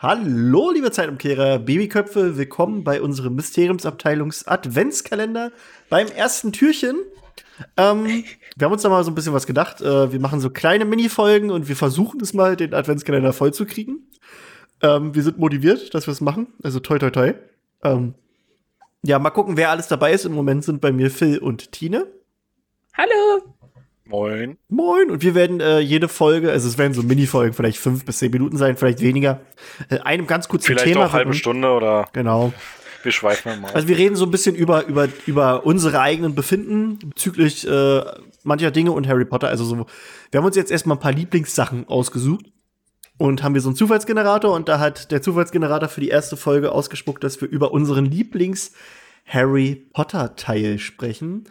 Hallo, liebe Zeitumkehrer, Babyköpfe, willkommen bei unserem Mysteriumsabteilungs Adventskalender beim ersten Türchen. Ähm, wir haben uns da mal so ein bisschen was gedacht. Äh, wir machen so kleine Mini-Folgen und wir versuchen es mal, den Adventskalender voll zu kriegen. Ähm, wir sind motiviert, dass wir es machen. Also toi, toi, toi. Ähm, ja, mal gucken, wer alles dabei ist. Im Moment sind bei mir Phil und Tine. Hallo. Moin. Moin. Und wir werden äh, jede Folge, also es werden so Mini-Folgen, vielleicht fünf bis zehn Minuten sein, vielleicht weniger, äh, einem ganz kurzen vielleicht Thema. Vielleicht auch halbe Stunde oder. Genau. Wir schweifen mal. Also wir reden so ein bisschen über, über, über unsere eigenen Befinden bezüglich äh, mancher Dinge und Harry Potter. Also so, wir haben uns jetzt erstmal ein paar Lieblingssachen ausgesucht und haben wir so einen Zufallsgenerator und da hat der Zufallsgenerator für die erste Folge ausgespuckt, dass wir über unseren Lieblings-Harry Potter-Teil sprechen.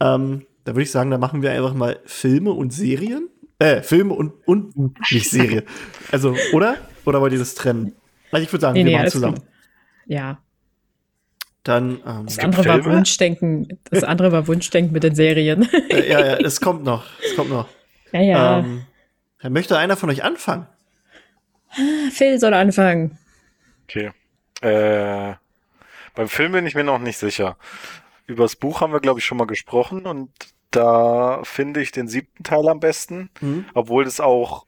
Ähm, da würde ich sagen, da machen wir einfach mal Filme und Serien. Äh, Filme und, und nicht Serie. Also, oder? Oder wollt ihr das trennen? Also ich würde sagen, nee, wir nee, machen zusammen. Gut. Ja. Dann, ähm, das andere war Wunschdenken. Das andere war Wunschdenken mit den Serien. äh, ja, ja, es kommt noch. Es kommt noch. Ja, ja. Ähm, möchte einer von euch anfangen? Phil soll anfangen. Okay. Äh, beim Film bin ich mir noch nicht sicher. Über das Buch haben wir, glaube ich, schon mal gesprochen und da finde ich den siebten Teil am besten, mhm. obwohl es auch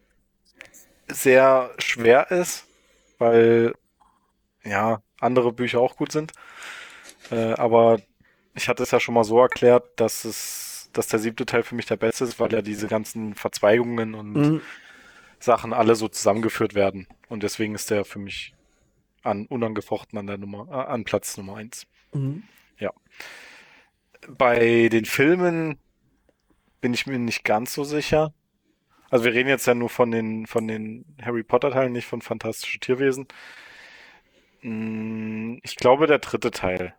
sehr schwer ist, weil ja andere Bücher auch gut sind. Äh, aber ich hatte es ja schon mal so erklärt, dass es, dass der siebte Teil für mich der beste ist, weil ja diese ganzen Verzweigungen und mhm. Sachen alle so zusammengeführt werden. Und deswegen ist der für mich an unangefochten an der Nummer, äh, an Platz Nummer eins. Mhm. Ja. Bei den Filmen bin ich mir nicht ganz so sicher. Also wir reden jetzt ja nur von den, von den Harry Potter Teilen, nicht von Fantastische Tierwesen. Hm, ich glaube, der dritte Teil.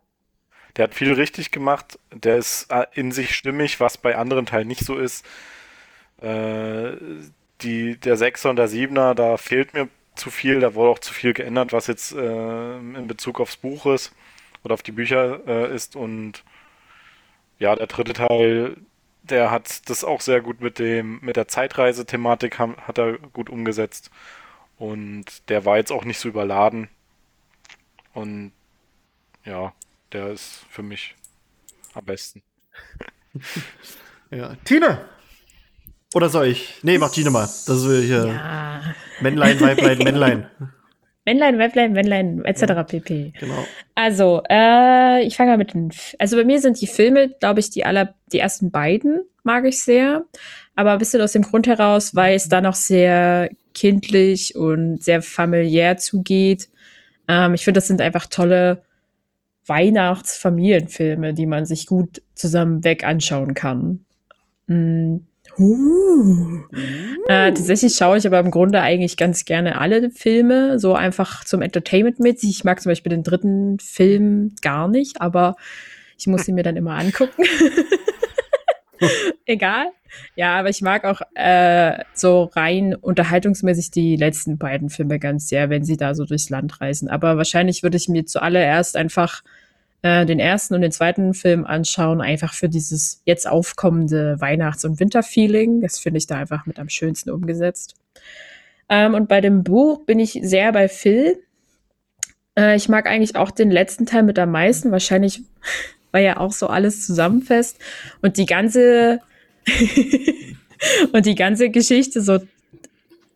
Der hat viel richtig gemacht. Der ist äh, in sich stimmig, was bei anderen Teilen nicht so ist. Äh, die, der Sechser und der Siebener, da fehlt mir zu viel. Da wurde auch zu viel geändert, was jetzt äh, in Bezug aufs Buch ist oder auf die Bücher äh, ist. Und ja, der dritte Teil, der hat das auch sehr gut mit dem mit der Zeitreise-Thematik hat er gut umgesetzt. Und der war jetzt auch nicht so überladen. Und ja, der ist für mich am besten. ja. Tina! Oder soll ich? Nee, mach Tina mal. Das ist hier. Ja. Männlein, Weiblein, Männlein. Männlein, Weiblein, Männlein, etc. Ja, pp. Genau. Also, äh, ich fange mal mit den. F also bei mir sind die Filme, glaube ich, die aller, die ersten beiden mag ich sehr. Aber ein bisschen aus dem Grund heraus, weil es da noch sehr kindlich und sehr familiär zugeht. Ähm, ich finde, das sind einfach tolle Weihnachtsfamilienfilme, die man sich gut zusammen weg anschauen kann. Mm. Uh. Äh, tatsächlich schaue ich aber im Grunde eigentlich ganz gerne alle Filme, so einfach zum Entertainment mit. Ich mag zum Beispiel den dritten Film gar nicht, aber ich muss ihn mir dann immer angucken. Egal. Ja, aber ich mag auch äh, so rein unterhaltungsmäßig die letzten beiden Filme ganz sehr, wenn sie da so durchs Land reisen. Aber wahrscheinlich würde ich mir zuallererst einfach äh, den ersten und den zweiten Film anschauen, einfach für dieses jetzt aufkommende Weihnachts- und Winterfeeling. Das finde ich da einfach mit am schönsten umgesetzt. Ähm, und bei dem Buch bin ich sehr bei Phil. Äh, ich mag eigentlich auch den letzten Teil mit am meisten. Wahrscheinlich, weil ja auch so alles zusammenfasst und die ganze und die ganze Geschichte so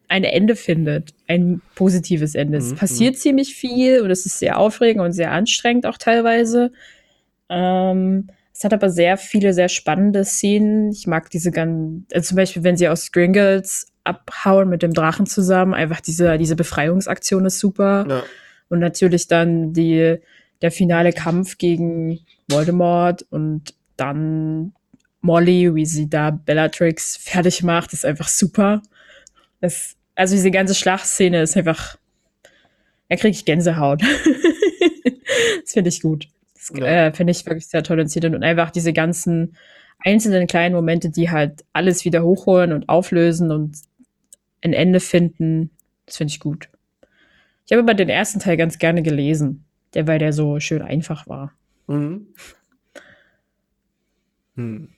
ein Ende findet, ein positives Ende. Es mhm. passiert mhm. ziemlich viel und es ist sehr aufregend und sehr anstrengend auch teilweise. Ähm, es hat aber sehr viele sehr spannende Szenen. Ich mag diese ganz, also zum Beispiel, wenn sie aus Gringles abhauen mit dem Drachen zusammen, einfach diese, diese Befreiungsaktion ist super. Ja. Und natürlich dann die, der finale Kampf gegen Voldemort und dann Molly, wie sie da Bellatrix fertig macht, ist einfach super. Das, also diese ganze Schlachtszene ist einfach, da kriege ich Gänsehaut. das finde ich gut. Das ja. äh, finde ich wirklich sehr toll inszeniert und einfach diese ganzen einzelnen kleinen Momente, die halt alles wieder hochholen und auflösen und ein Ende finden, das finde ich gut. Ich habe aber den ersten Teil ganz gerne gelesen, der, weil der so schön einfach war. Mhm. Hm.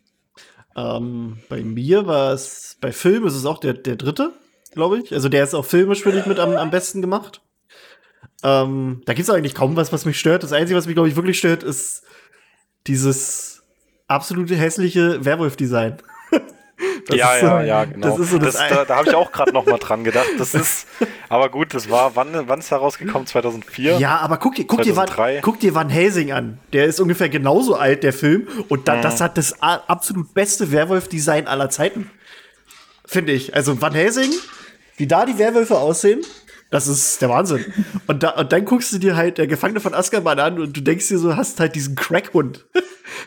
Ähm, bei mir war es, bei Film ist es auch der, der dritte, glaube ich. Also der ist auch filmisch, finde ich, mit am, am besten gemacht. Ähm, da gibt es eigentlich kaum was, was mich stört. Das Einzige, was mich, glaube ich, wirklich stört, ist dieses absolute hässliche Werwolf-Design. ja, so, ja, ja, genau. Das ist so das, das da da habe ich auch gerade noch mal dran gedacht. Das ist, aber gut, das war, wann, wann ist da rausgekommen? 2004? Ja, aber guck dir, guck, dir Van, guck dir Van Helsing an. Der ist ungefähr genauso alt, der Film. Und da, mhm. das hat das absolut beste Werwolf-Design aller Zeiten. Finde ich. Also Van Helsing, wie da die Werwölfe aussehen, das ist der Wahnsinn. Und, da, und dann guckst du dir halt der Gefangene von Azkaban an und du denkst dir so, hast halt diesen Crackhund.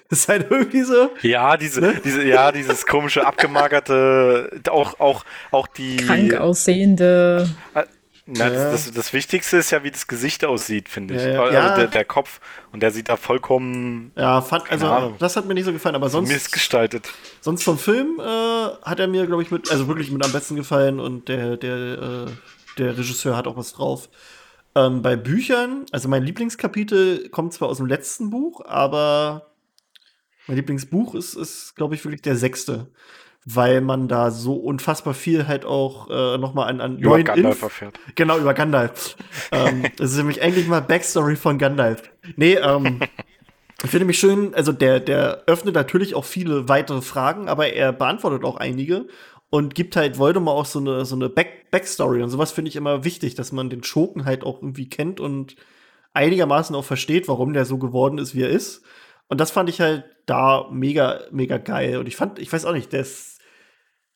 Das ist halt irgendwie so. Ja, diese, ne? diese, ja, dieses komische, abgemagerte, auch, auch, auch die. Krank aussehende. Äh, na, ja. das, das, das, Wichtigste ist ja, wie das Gesicht aussieht, finde ich. Ja, ja. Also der, der, Kopf. Und der sieht da vollkommen. Ja, fand, also Ahnung, das hat mir nicht so gefallen, aber sonst. Missgestaltet. Sonst vom Film äh, hat er mir, glaube ich, mit, also wirklich mit am besten gefallen und der, der, äh, der Regisseur hat auch was drauf. Ähm, bei Büchern, also mein Lieblingskapitel kommt zwar aus dem letzten Buch, aber mein Lieblingsbuch ist, ist glaube ich, wirklich der sechste. Weil man da so unfassbar viel halt auch äh, nochmal an, an über neuen Gandalf Inf erfährt. Genau, über Gandalf. ähm, das ist nämlich eigentlich mal Backstory von Gandalf. Nee, ähm, ich finde mich schön, also der, der öffnet natürlich auch viele weitere Fragen, aber er beantwortet auch einige und gibt halt Voldemort auch so eine, so eine Back Backstory und sowas finde ich immer wichtig, dass man den Schurken halt auch irgendwie kennt und einigermaßen auch versteht, warum der so geworden ist, wie er ist. Und das fand ich halt da mega, mega geil. Und ich fand, ich weiß auch nicht, das,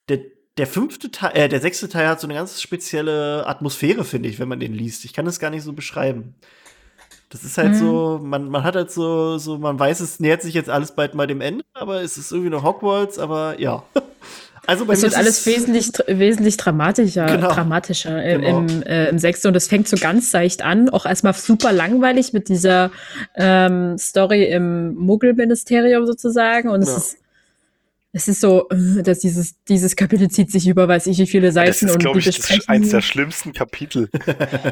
der, der fünfte Teil, äh, der sechste Teil hat so eine ganz spezielle Atmosphäre, finde ich, wenn man den liest. Ich kann das gar nicht so beschreiben. Das ist halt mhm. so, man, man hat halt so, so, man weiß, es nähert sich jetzt alles bald mal dem Ende, aber es ist irgendwie noch Hogwarts, aber ja. Also bei es wird alles wesentlich, wesentlich dramatischer, genau. dramatischer genau. im, äh, im sechsten. Und es fängt so ganz seicht an, auch erstmal super langweilig mit dieser ähm, Story im Muggelministerium sozusagen. Und es ja. ist es ist so, äh, dass dieses, dieses Kapitel zieht sich über, weiß ich, wie viele Seiten das ist, und glaube ich, das ist eins der schlimmsten Kapitel.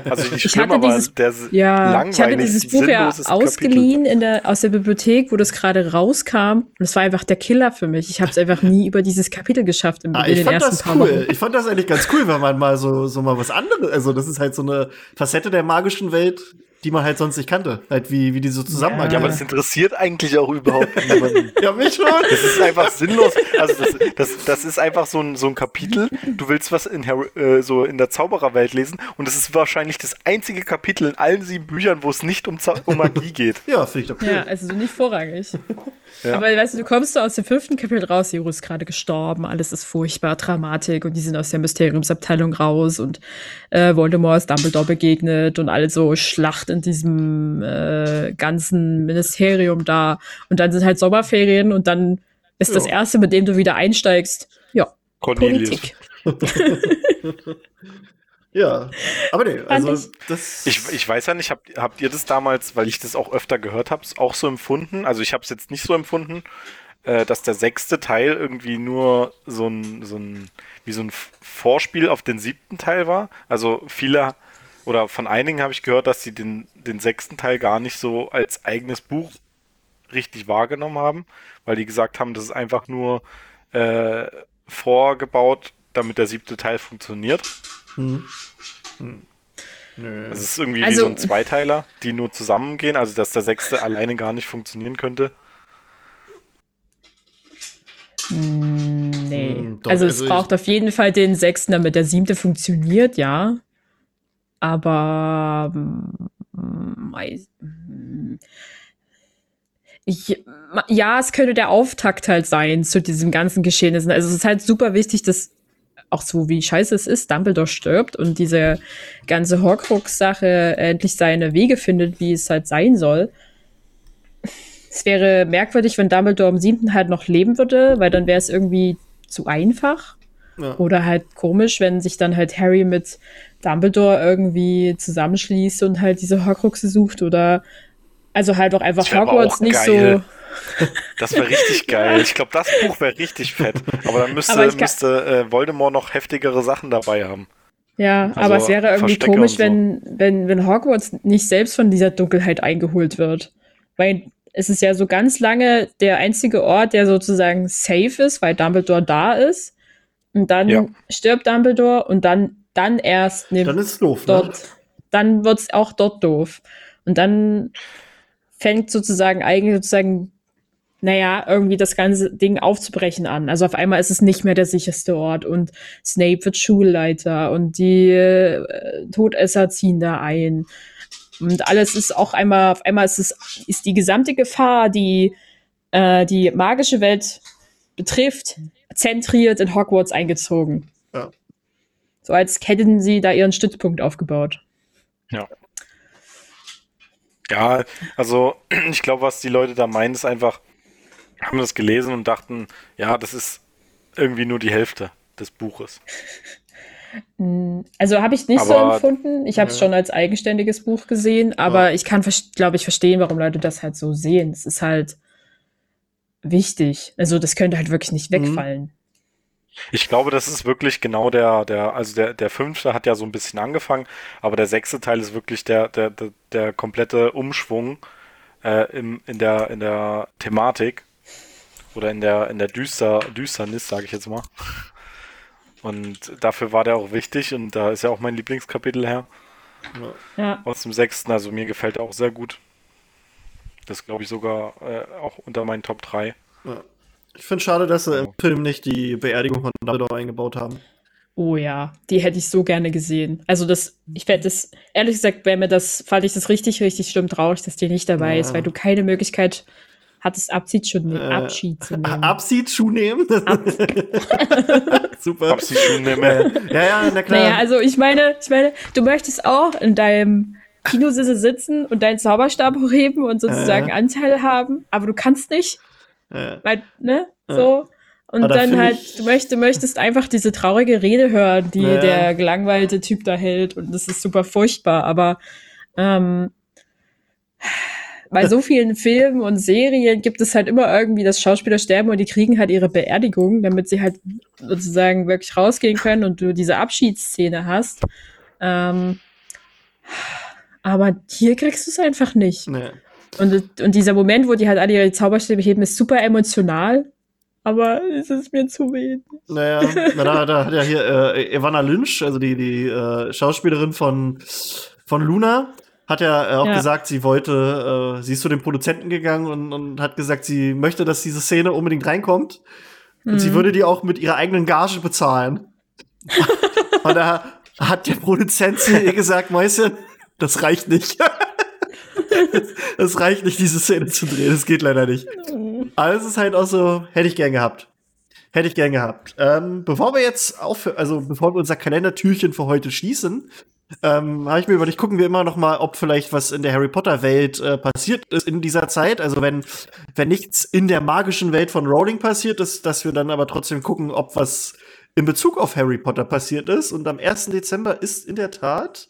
Also nicht schlimm, aber dieses, der ja, Ich hatte dieses Buch ja ausgeliehen in der, aus der Bibliothek, wo das gerade rauskam. Und es war einfach der Killer für mich. Ich habe es einfach nie über dieses Kapitel geschafft im, ah, in den ersten das paar cool. Wochen. Ich fand das eigentlich ganz cool, wenn man mal so, so mal was anderes, also das ist halt so eine Facette der magischen Welt, die man halt sonst nicht kannte. Halt wie, wie die so zusammen. Ja, aber das interessiert eigentlich auch überhaupt niemanden. ja, mich schon. Das ist einfach sinnlos. Also das, das, das ist einfach so ein, so ein Kapitel. Du willst was in, äh, so in der Zaubererwelt lesen und das ist wahrscheinlich das einzige Kapitel in allen sieben Büchern, wo es nicht um, um Magie geht. ja, finde ich doch cool. Ja, also nicht vorrangig. Ja. Aber weißt du, du kommst so aus dem fünften Kapitel raus, Juro ist gerade gestorben, alles ist furchtbar, Dramatik und die sind aus der Mysteriumsabteilung raus und äh, Voldemort ist Dumbledore begegnet und alle so Schlacht in diesem äh, ganzen Ministerium da. Und dann sind halt Sommerferien und dann ist ja. das erste, mit dem du wieder einsteigst, ja, Cornelius. Politik. Ja, aber nee, also das. Ich, ich weiß ja nicht, habt, habt ihr das damals, weil ich das auch öfter gehört habe, auch so empfunden? Also ich habe es jetzt nicht so empfunden, äh, dass der sechste Teil irgendwie nur so ein, so ein, wie so ein Vorspiel auf den siebten Teil war. Also viele oder von einigen habe ich gehört, dass sie den, den sechsten Teil gar nicht so als eigenes Buch richtig wahrgenommen haben, weil die gesagt haben, das ist einfach nur äh, vorgebaut, damit der siebte Teil funktioniert. Hm. Hm. Nö. Es ist irgendwie also, wie so ein Zweiteiler, die nur zusammengehen, also dass der sechste alleine gar nicht funktionieren könnte. Hm, nee. Hm, doch, also, also es braucht auf jeden Fall den sechsten, damit der siebte funktioniert, ja. Aber hm, ich, ja, es könnte der Auftakt halt sein zu diesem ganzen Geschehnissen. Also es ist halt super wichtig, dass auch so wie scheiße es ist, Dumbledore stirbt und diese ganze Horcrux-Sache endlich seine Wege findet, wie es halt sein soll. Es wäre merkwürdig, wenn Dumbledore im siebten halt noch leben würde, weil dann wäre es irgendwie zu einfach. Ja. Oder halt komisch, wenn sich dann halt Harry mit Dumbledore irgendwie zusammenschließt und halt diese Horcruxe sucht oder also halt auch einfach Hogwarts nicht geil. so das wäre richtig geil. Ich glaube, das Buch wäre richtig fett. Aber dann müsste, aber müsste äh, Voldemort noch heftigere Sachen dabei haben. Ja, also aber es wäre irgendwie Verstecke komisch, so. wenn, wenn, wenn Hogwarts nicht selbst von dieser Dunkelheit eingeholt wird. Weil es ist ja so ganz lange der einzige Ort, der sozusagen safe ist, weil Dumbledore da ist. Und dann ja. stirbt Dumbledore und dann, dann erst nimmt dann ist doof, ne? dort dann wird's auch dort doof. Und dann fängt sozusagen eigentlich sozusagen, naja, irgendwie das ganze Ding aufzubrechen an. Also auf einmal ist es nicht mehr der sicherste Ort und Snape wird Schulleiter und die äh, Todesser ziehen da ein. Und alles ist auch einmal, auf einmal ist es, ist die gesamte Gefahr, die äh, die magische Welt betrifft, zentriert in Hogwarts eingezogen. Ja. So als hätten sie da ihren Stützpunkt aufgebaut. Ja. Ja, also ich glaube, was die Leute da meinen, ist einfach, haben das gelesen und dachten, ja, das ist irgendwie nur die Hälfte des Buches. Also habe ich nicht Aber- so empfunden. Ich habe es schon als eigenständiges Buch gesehen, aber Ja. ich kann, glaube ich, verstehen, warum Leute das halt so sehen. Es ist halt wichtig. Also das könnte halt wirklich nicht Mhm. Ich glaube, das ist wirklich genau der, der, also der, der fünfte hat ja so ein bisschen angefangen, aber der sechste Teil ist wirklich der, der, der, der komplette Umschwung äh, im, in der, in der Thematik oder in der, in der Düster, Düsternis, sage ich jetzt mal. Und dafür war der auch wichtig und da ist ja auch mein Lieblingskapitel her Ja. aus dem sechsten. Also mir gefällt er auch sehr gut. Das glaube ich sogar äh, auch unter meinen Top 3. Ja. Ich finde schade, dass sie im Film nicht die Beerdigung von Dumbledore eingebaut haben. Oh ja, die hätte ich so gerne gesehen. Also das, ich werde das, ehrlich gesagt, wäre mir das, fand ich das richtig, richtig schlimm traurig, dass die nicht dabei Ja. ist, weil du keine Möglichkeit hattest, Abschied zu, ne Äh, Abschied zu nehmen. Abschied-Schuh nehmen? Super. Hab sie schon nicht mehr. Ja, ja, na klar. Naja, also ich meine, ich meine, du möchtest auch in deinem Kinositze sitzen und deinen Zauberstab hochheben und sozusagen Äh. Anteil haben, aber du kannst nicht, Ja. weil, ne, Ja. so. Und Aber dann halt, ich- du möchtest, möchtest einfach diese traurige Rede hören, die Ja. der gelangweilte Typ da hält und das ist super furchtbar, aber ähm, bei so vielen Filmen und Serien gibt es halt immer irgendwie, dass Schauspieler sterben und die kriegen halt ihre Beerdigung, damit sie halt sozusagen wirklich rausgehen können und du diese Abschiedsszene hast. Ähm, aber hier kriegst du es einfach nicht. Nee. Und, und dieser Moment, wo die halt alle ihre Zauberstäbe heben, ist super emotional. Aber es ist mir zu wenig. Naja, na, da, da hat ja hier äh, Evanna Lynch, also die, die äh, Schauspielerin von, von Luna, hat ja äh, auch Ja. gesagt, sie wollte, äh, sie ist zu den Produzenten gegangen und, und hat gesagt, sie möchte, dass diese Szene unbedingt reinkommt. Und sie Mhm. würde die auch mit ihrer eigenen Gage bezahlen. und da hat der Produzent zu ihr gesagt, Mäuschen, das reicht nicht. das reicht nicht, diese Szene zu drehen. Das geht leider nicht. Aber es ist halt auch so, hätte ich gern gehabt. Hätte ich gern gehabt. Ähm, bevor wir jetzt auf, also bevor wir unser Kalendertürchen für heute schließen, ähm, habe ich mir überlegt, gucken wir immer noch mal, ob vielleicht was in der Harry Potter Welt äh, passiert ist in dieser Zeit. Also wenn wenn nichts in der magischen Welt von Rowling passiert ist, dass wir dann aber trotzdem gucken, ob was in Bezug auf Harry Potter passiert ist. Und am 1. Dezember ist in der Tat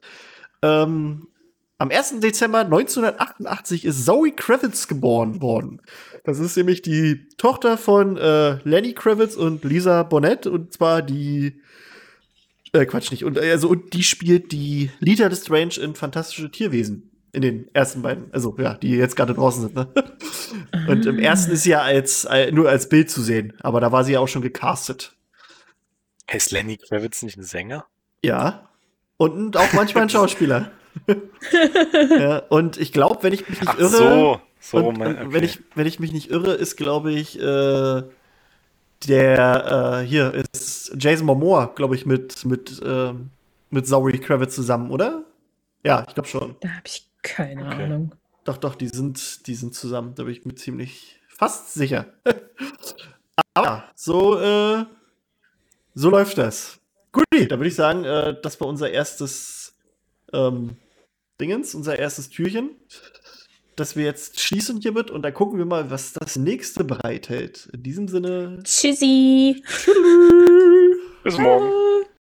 ähm, am 1. Dezember 1988 ist Zoe Kravitz geboren worden. Das ist nämlich die Tochter von äh, Lenny Kravitz und Lisa Bonet und zwar die äh, Quatsch nicht und äh, also und die spielt die Lita Lestrange in Fantastische Tierwesen in den ersten beiden, also ja, die jetzt gerade draußen sind. Ne? Und im ersten ist sie ja als äh, nur als Bild zu sehen, aber da war sie ja auch schon gecastet. Ist Lenny Kravitz nicht ein Sänger? Ja. Und auch manchmal ein Schauspieler. ja, und ich glaube, wenn ich mich nicht Ach irre, so, so, und, mein, okay. wenn, ich, wenn ich mich nicht irre, ist, glaube ich, äh, der äh, hier ist Jason Momoa, glaube ich, mit, mit, ähm, mit Zoe Kravitz zusammen, oder? Ja, ich glaube schon. Da habe ich keine Okay. Ahnung. Doch, doch, die sind, die sind zusammen. Da bin ich mir ziemlich fast sicher. Aber so, äh, so läuft das. Gut, da würde ich sagen, äh, das war unser erstes ähm, Dingens, unser erstes Türchen, das wir jetzt schließen hiermit und dann gucken wir mal, was das nächste bereithält. In diesem Sinne, Tschüssi. Bis morgen.